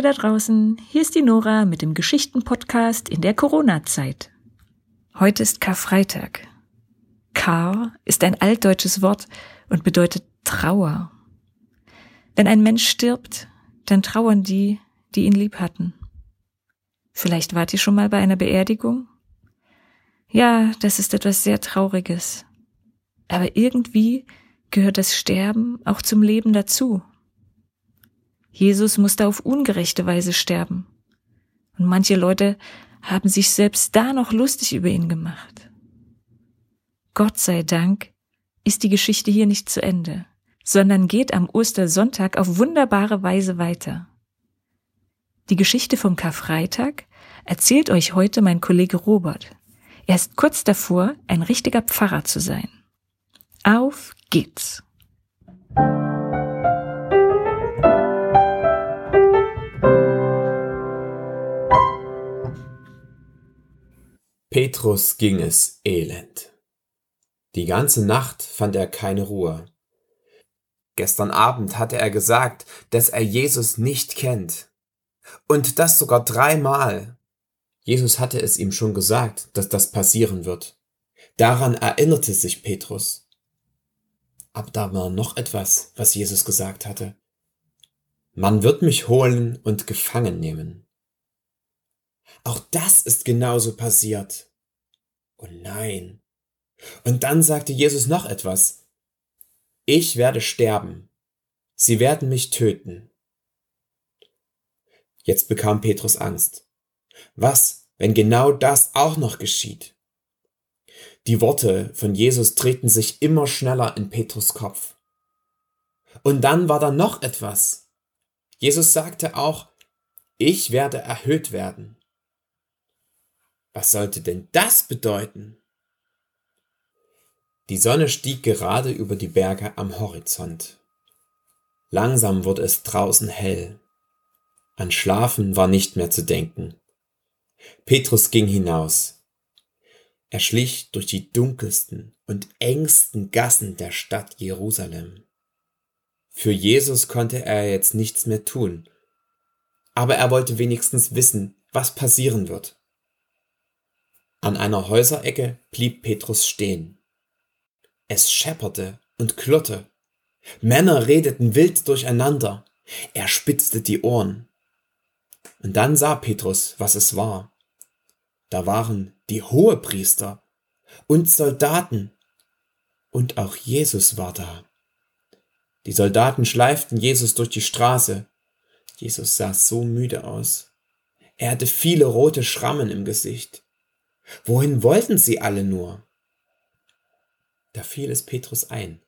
Ihr da draußen, hier ist die Nora mit dem Geschichtenpodcast in der Corona-Zeit. Heute ist Karfreitag. Kar ist ein altdeutsches Wort und bedeutet Trauer. Wenn ein Mensch stirbt, dann trauern die, die ihn lieb hatten. Vielleicht wart ihr schon mal bei einer Beerdigung? Ja, das ist etwas sehr Trauriges. Aber irgendwie gehört das Sterben auch zum Leben dazu. Jesus musste auf ungerechte Weise sterben. Und manche Leute haben sich selbst da noch lustig über ihn gemacht. Gott sei Dank ist die Geschichte hier nicht zu Ende, sondern geht am Ostersonntag auf wunderbare Weise weiter. Die Geschichte vom Karfreitag erzählt euch heute mein Kollege Robert. Er ist kurz davor, ein richtiger Pfarrer zu sein. Auf geht's! Petrus ging es elend. Die ganze Nacht fand er keine Ruhe. Gestern Abend hatte er gesagt, dass er Jesus nicht kennt. Und das sogar dreimal. Jesus hatte es ihm schon gesagt, dass das passieren wird. Daran erinnerte sich Petrus. Aber da war noch etwas, was Jesus gesagt hatte. Man wird mich holen und gefangen nehmen. Auch das ist genauso passiert. Oh nein. Und dann sagte Jesus noch etwas. Ich werde sterben. Sie werden mich töten. Jetzt bekam Petrus Angst. Was, wenn genau das auch noch geschieht? Die Worte von Jesus drehten sich immer schneller in Petrus Kopf. Und dann war da noch etwas. Jesus sagte auch, ich werde erhöht werden. Was sollte denn das bedeuten? Die Sonne stieg gerade über die Berge am Horizont. Langsam wurde es draußen hell. An Schlafen war nicht mehr zu denken. Petrus ging hinaus. Er schlich durch die dunkelsten und engsten Gassen der Stadt Jerusalem. Für Jesus konnte er jetzt nichts mehr tun, aber er wollte wenigstens wissen, was passieren wird. An einer Häuserecke blieb Petrus stehen. Es schepperte und klirrte. Männer redeten wild durcheinander. Er spitzte die Ohren. Und dann sah Petrus, was es war. Da waren die Hohepriester und Soldaten. Und auch Jesus war da. Die Soldaten schleiften Jesus durch die Straße. Jesus sah so müde aus. Er hatte viele rote Schrammen im Gesicht. Wohin wollten sie alle nur? Da fiel es Petrus ein.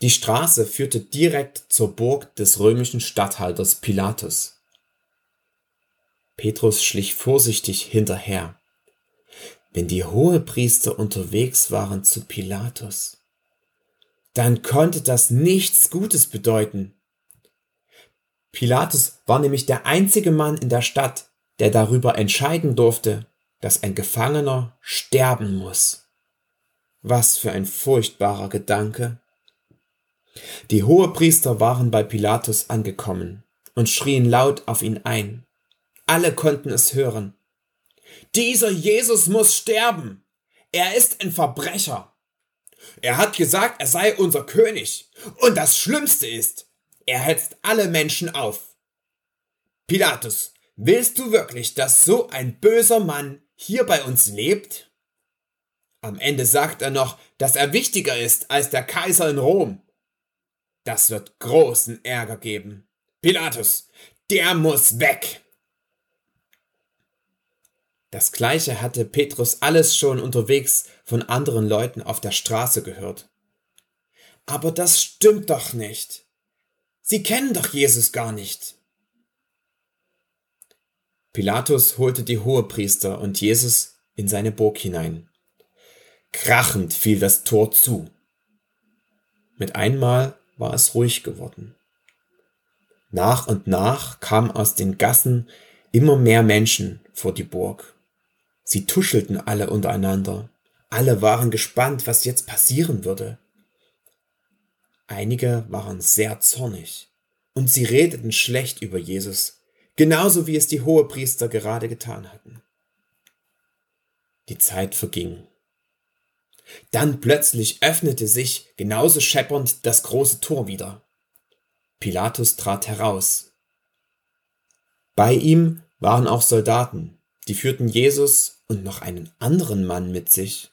Die Straße führte direkt zur Burg des römischen Statthalters Pilatus. Petrus schlich vorsichtig hinterher. Wenn die Hohepriester unterwegs waren zu Pilatus, dann konnte das nichts Gutes bedeuten. Pilatus war nämlich der einzige Mann in der Stadt, der darüber entscheiden durfte, dass ein Gefangener sterben muss. Was für ein furchtbarer Gedanke. Die Hohepriester waren bei Pilatus angekommen und schrien laut auf ihn ein. Alle konnten es hören. Dieser Jesus muss sterben. Er ist ein Verbrecher. Er hat gesagt, er sei unser König. Und das Schlimmste ist, er hetzt alle Menschen auf. Pilatus, willst du wirklich, dass so ein böser Mann hier bei uns lebt? Am Ende sagt er noch, dass er wichtiger ist als der Kaiser in Rom. Das wird großen Ärger geben. Pilatus, der muss weg. Das gleiche hatte Petrus alles schon unterwegs von anderen Leuten auf der Straße gehört. Aber das stimmt doch nicht. Sie kennen doch Jesus gar nicht. Pilatus holte die Hohepriester und Jesus in seine Burg hinein. Krachend fiel das Tor zu. Mit einmal war es ruhig geworden. Nach und nach kamen aus den Gassen immer mehr Menschen vor die Burg. Sie tuschelten alle untereinander. Alle waren gespannt, was jetzt passieren würde. Einige waren sehr zornig und sie redeten schlecht über Jesus genauso wie es die Hohepriester gerade getan hatten. Die Zeit verging. Dann plötzlich öffnete sich, genauso scheppernd, das große Tor wieder. Pilatus trat heraus. Bei ihm waren auch Soldaten, die führten Jesus und noch einen anderen Mann mit sich.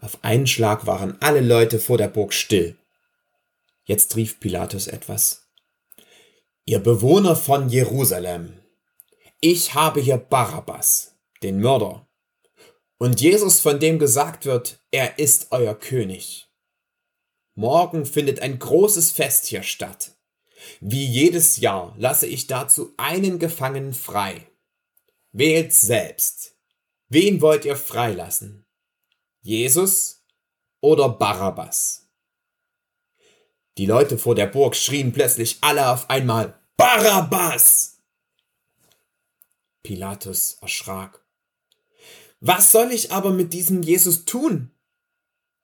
Auf einen Schlag waren alle Leute vor der Burg still. Jetzt rief Pilatus etwas. Ihr Bewohner von Jerusalem, ich habe hier Barabbas, den Mörder, und Jesus, von dem gesagt wird, er ist euer König. Morgen findet ein großes Fest hier statt. Wie jedes Jahr lasse ich dazu einen Gefangenen frei. Wählt selbst. Wen wollt ihr freilassen? Jesus oder Barabbas? Die Leute vor der Burg schrien plötzlich alle auf einmal Barabbas! Pilatus erschrak. Was soll ich aber mit diesem Jesus tun?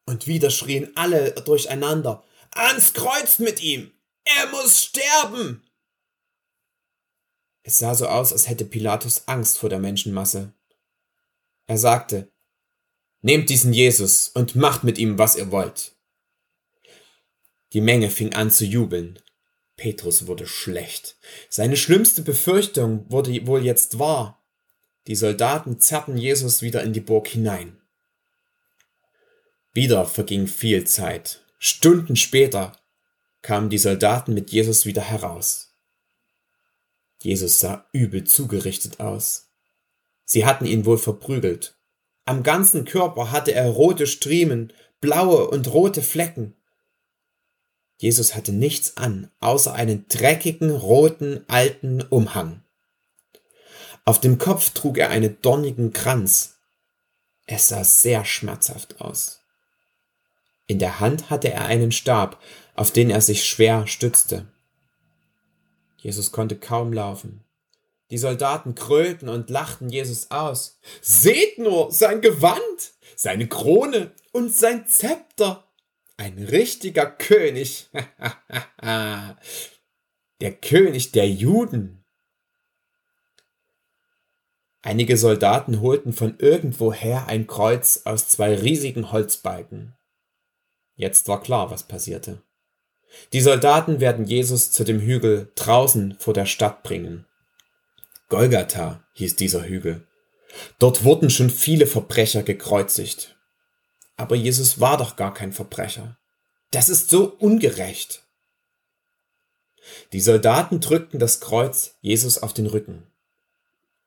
Und wieder schrien alle durcheinander Ans Kreuz mit ihm! Er muss sterben! Es sah so aus, als hätte Pilatus Angst vor der Menschenmasse. Er sagte, Nehmt diesen Jesus und macht mit ihm, was ihr wollt. Die Menge fing an zu jubeln. Petrus wurde schlecht. Seine schlimmste Befürchtung wurde wohl jetzt wahr. Die Soldaten zerrten Jesus wieder in die Burg hinein. Wieder verging viel Zeit. Stunden später kamen die Soldaten mit Jesus wieder heraus. Jesus sah übel zugerichtet aus. Sie hatten ihn wohl verprügelt. Am ganzen Körper hatte er rote Striemen, blaue und rote Flecken. Jesus hatte nichts an, außer einen dreckigen, roten, alten Umhang. Auf dem Kopf trug er einen dornigen Kranz. Es sah sehr schmerzhaft aus. In der Hand hatte er einen Stab, auf den er sich schwer stützte. Jesus konnte kaum laufen. Die Soldaten krölten und lachten Jesus aus. Seht nur sein Gewand, seine Krone und sein Zepter. Ein richtiger König. der König der Juden. Einige Soldaten holten von irgendwoher ein Kreuz aus zwei riesigen Holzbalken. Jetzt war klar, was passierte. Die Soldaten werden Jesus zu dem Hügel draußen vor der Stadt bringen. Golgatha hieß dieser Hügel. Dort wurden schon viele Verbrecher gekreuzigt. Aber Jesus war doch gar kein Verbrecher. Das ist so ungerecht. Die Soldaten drückten das Kreuz Jesus auf den Rücken.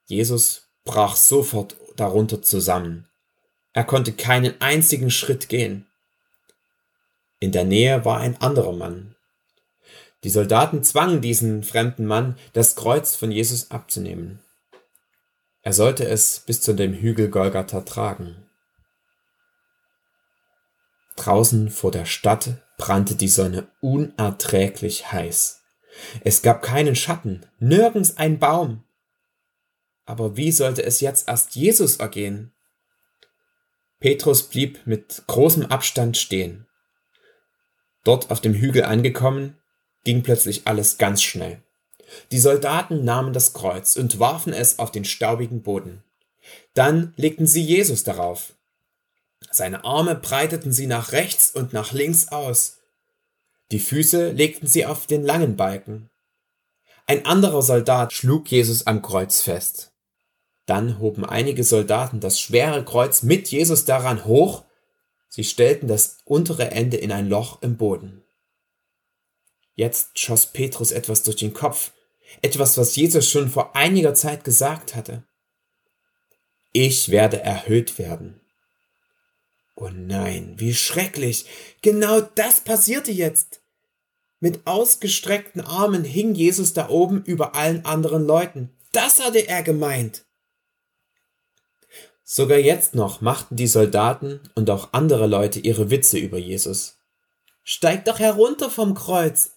Jesus brach sofort darunter zusammen. Er konnte keinen einzigen Schritt gehen. In der Nähe war ein anderer Mann. Die Soldaten zwangen diesen fremden Mann, das Kreuz von Jesus abzunehmen. Er sollte es bis zu dem Hügel Golgatha tragen. Draußen vor der Stadt brannte die Sonne unerträglich heiß. Es gab keinen Schatten, nirgends ein Baum. Aber wie sollte es jetzt erst Jesus ergehen? Petrus blieb mit großem Abstand stehen. Dort auf dem Hügel angekommen, ging plötzlich alles ganz schnell. Die Soldaten nahmen das Kreuz und warfen es auf den staubigen Boden. Dann legten sie Jesus darauf. Seine Arme breiteten sie nach rechts und nach links aus. Die Füße legten sie auf den langen Balken. Ein anderer Soldat schlug Jesus am Kreuz fest. Dann hoben einige Soldaten das schwere Kreuz mit Jesus daran hoch Sie stellten das untere Ende in ein Loch im Boden. Jetzt schoss Petrus etwas durch den Kopf, etwas, was Jesus schon vor einiger Zeit gesagt hatte. Ich werde erhöht werden. Oh nein, wie schrecklich. Genau das passierte jetzt. Mit ausgestreckten Armen hing Jesus da oben über allen anderen Leuten. Das hatte er gemeint. Sogar jetzt noch machten die Soldaten und auch andere Leute ihre Witze über Jesus. Steig doch herunter vom Kreuz.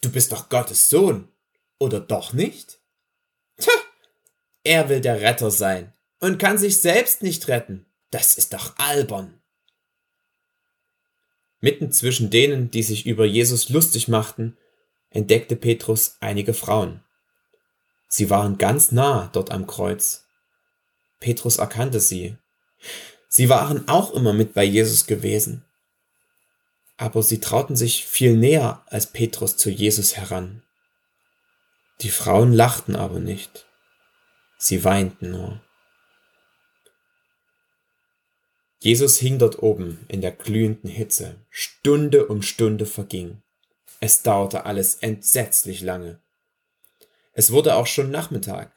Du bist doch Gottes Sohn. Oder doch nicht? Tja, er will der Retter sein und kann sich selbst nicht retten. Das ist doch albern. Mitten zwischen denen, die sich über Jesus lustig machten, entdeckte Petrus einige Frauen. Sie waren ganz nah dort am Kreuz. Petrus erkannte sie. Sie waren auch immer mit bei Jesus gewesen. Aber sie trauten sich viel näher als Petrus zu Jesus heran. Die Frauen lachten aber nicht. Sie weinten nur. Jesus hing dort oben in der glühenden Hitze. Stunde um Stunde verging. Es dauerte alles entsetzlich lange. Es wurde auch schon Nachmittag.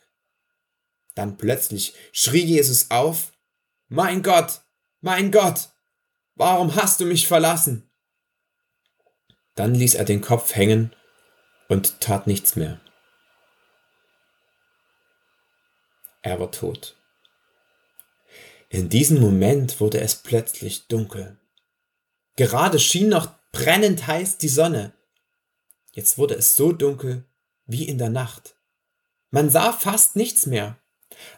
Dann plötzlich schrie Jesus auf, Mein Gott, mein Gott, warum hast du mich verlassen? Dann ließ er den Kopf hängen und tat nichts mehr. Er war tot. In diesem Moment wurde es plötzlich dunkel. Gerade schien noch brennend heiß die Sonne. Jetzt wurde es so dunkel, wie in der Nacht. Man sah fast nichts mehr.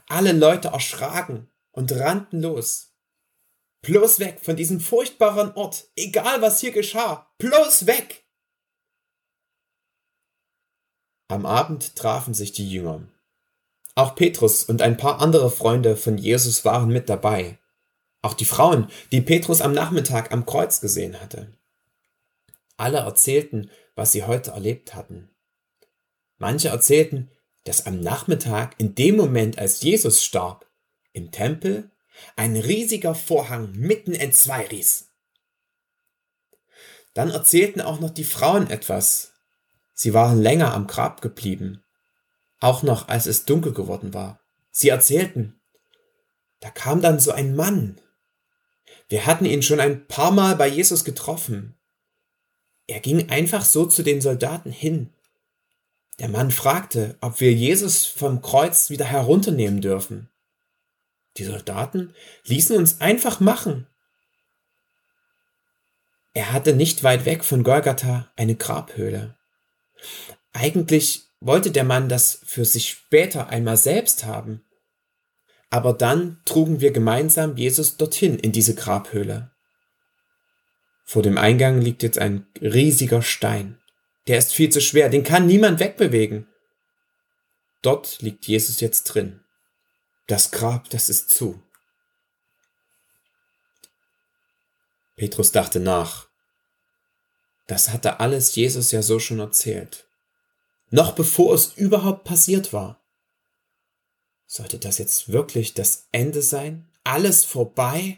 Alle Leute erschraken und rannten los. Bloß weg von diesem furchtbaren Ort, egal was hier geschah, bloß weg! Am Abend trafen sich die Jünger. Auch Petrus und ein paar andere Freunde von Jesus waren mit dabei. Auch die Frauen, die Petrus am Nachmittag am Kreuz gesehen hatte. Alle erzählten, was sie heute erlebt hatten. Manche erzählten, dass am Nachmittag, in dem Moment, als Jesus starb, im Tempel ein riesiger Vorhang mitten entzwei riss. Dann erzählten auch noch die Frauen etwas. Sie waren länger am Grab geblieben, auch noch als es dunkel geworden war. Sie erzählten, da kam dann so ein Mann. Wir hatten ihn schon ein paar Mal bei Jesus getroffen. Er ging einfach so zu den Soldaten hin. Der Mann fragte, ob wir Jesus vom Kreuz wieder herunternehmen dürfen. Die Soldaten ließen uns einfach machen. Er hatte nicht weit weg von Golgatha eine Grabhöhle. Eigentlich wollte der Mann das für sich später einmal selbst haben. Aber dann trugen wir gemeinsam Jesus dorthin in diese Grabhöhle. Vor dem Eingang liegt jetzt ein riesiger Stein. Der ist viel zu schwer, den kann niemand wegbewegen. Dort liegt Jesus jetzt drin. Das Grab, das ist zu. Petrus dachte nach. Das hatte alles Jesus ja so schon erzählt. Noch bevor es überhaupt passiert war. Sollte das jetzt wirklich das Ende sein? Alles vorbei?